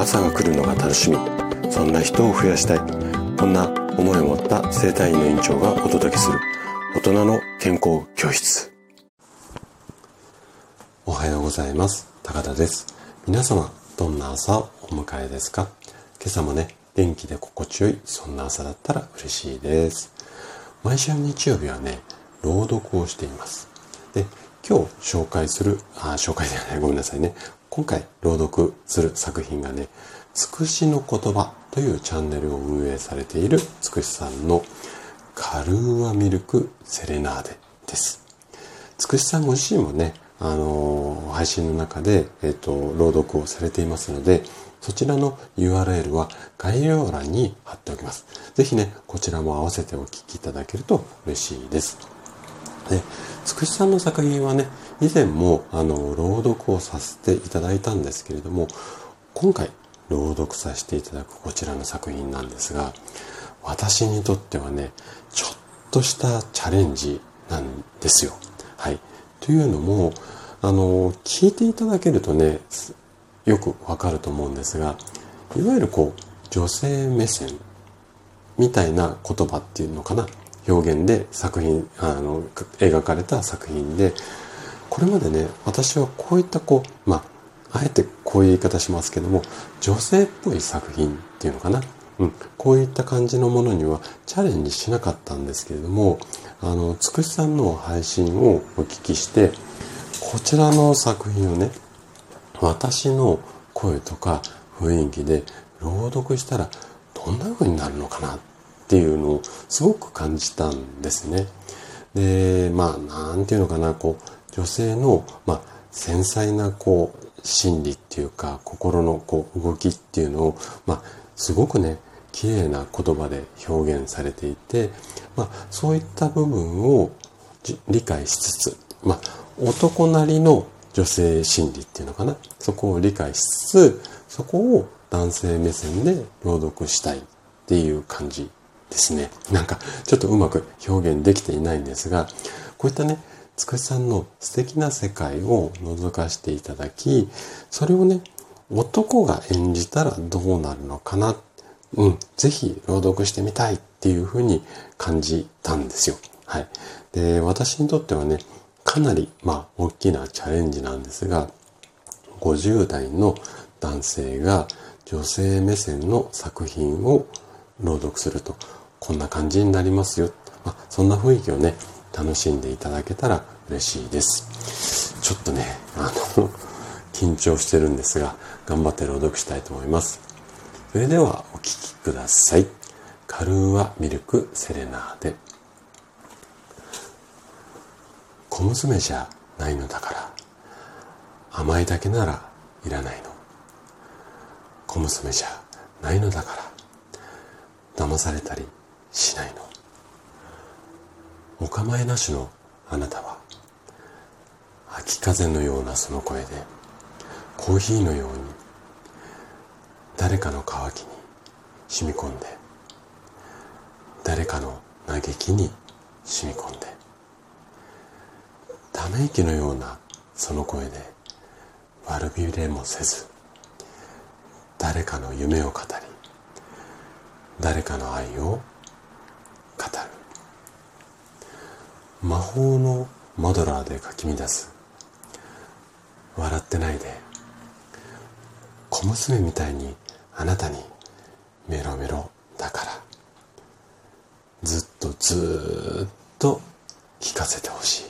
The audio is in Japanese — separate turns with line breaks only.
朝が来るのが楽しみ。そんな人を増やしたい。こんな思いを持った生体院の院長がお届けする。大人の健康教室。おはようございます。高田です。皆様どんな朝をお迎えですか？今朝もね元気で心地よいそんな朝だったら嬉しいです。毎週日曜日はね朗読をしています。で今日紹介するあ紹介ではない。ごめんなさいね。今回朗読する作品がねつくしの言葉というチャンネルを運営されているつくしさんのカルーアミルクセレナーデです。つくしさんご自身もね、あのー、配信の中で、えっ、ー、と、朗読をされていますので、そちらの URL は概要欄に貼っておきます。ぜひね、こちらも合わせてお聞きいただけると嬉しいです。で、つくしさんの作品はね、以前も、あの、朗読をさせていただいたんですけれども、今回、朗読させていただくこちらの作品なんですが、私にとってはね、ちょっとしたチャレンジなんですよ。はい。というのも、あの、聞いていただけるとね、よくわかると思うんですが、いわゆるこう、女性目線みたいな言葉っていうのかな。表現で作品、あの、描かれた作品で、これまでね、私はこういったこう、まあ、あえてこういう言い方しますけども、女性っぽい作品っていうのかな。うん、こういった感じのものにはチャレンジしなかったんですけれども、あの、つくしさんの配信をお聞きして、こちらの作品をね、私の声とか雰囲気で朗読したらどんな風になるのかなっていうのをすごく感じたんですね。で、まあ、なんていうのかな、こう、女性の、まあ、繊細な、こう、心理っていうか心のこう動きっていうのを、まあ、すごくね綺麗な言葉で表現されていて、まあ、そういった部分を理解しつつ、まあ、男なりの女性心理っていうのかなそこを理解しつつそこを男性目線で朗読したいっていう感じですねなんかちょっとうまく表現できていないんですがこういったねつくしさんの素敵な世界を覗かせていただき、それをね、男が演じたらどうなるのかな。うん、ぜひ朗読してみたいっていうふうに感じたんですよ。はい。で、私にとってはね、かなり、まあ、大きなチャレンジなんですが、50代の男性が女性目線の作品を朗読すると、こんな感じになりますよ。まあ、そんな雰囲気をね、楽しんでいただけたら嬉しいです。ちょっとね、あの、緊張してるんですが、頑張って朗読したいと思います。それではお聴きください。カルーアミルクセレナーデ。小娘じゃないのだから、甘いだけならいらないの。小娘じゃないのだから、騙されたりしないの。お構いなしのあなたは秋風のようなその声でコーヒーのように誰かの渇きに染み込んで誰かの嘆きに染み込んでため息のようなその声で悪びれもせず誰かの夢を語り誰かの愛を語る魔法のマドラーでかき乱す。笑ってないで。小娘みたいにあなたにメロメロだから。ずっとずっと聞かせてほしい。